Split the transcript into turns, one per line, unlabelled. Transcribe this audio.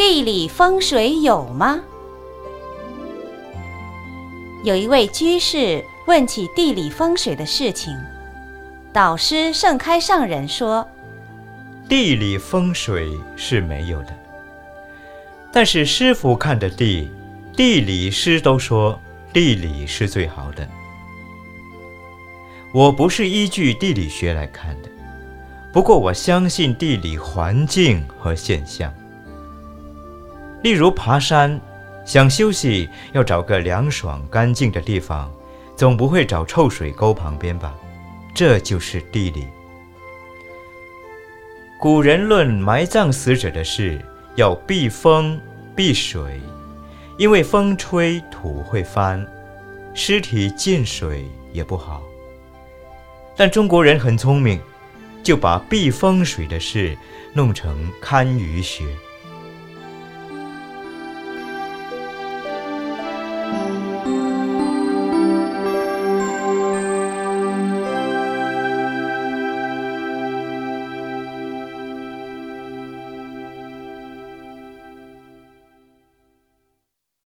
地理风水有吗？有一位居士问起地理风水的事情，导师盛开上人说：“
地理风水是没有的，但是师傅看的地，地理师都说地理是最好的。我不是依据地理学来看的，不过我相信地理环境和现象。”例如爬山，想休息要找个凉爽干净的地方，总不会找臭水沟旁边吧？这就是地理。古人论埋葬死者的事，要避风避水，因为风吹土会翻，尸体进水也不好。但中国人很聪明，就把避风水的事弄成堪舆学。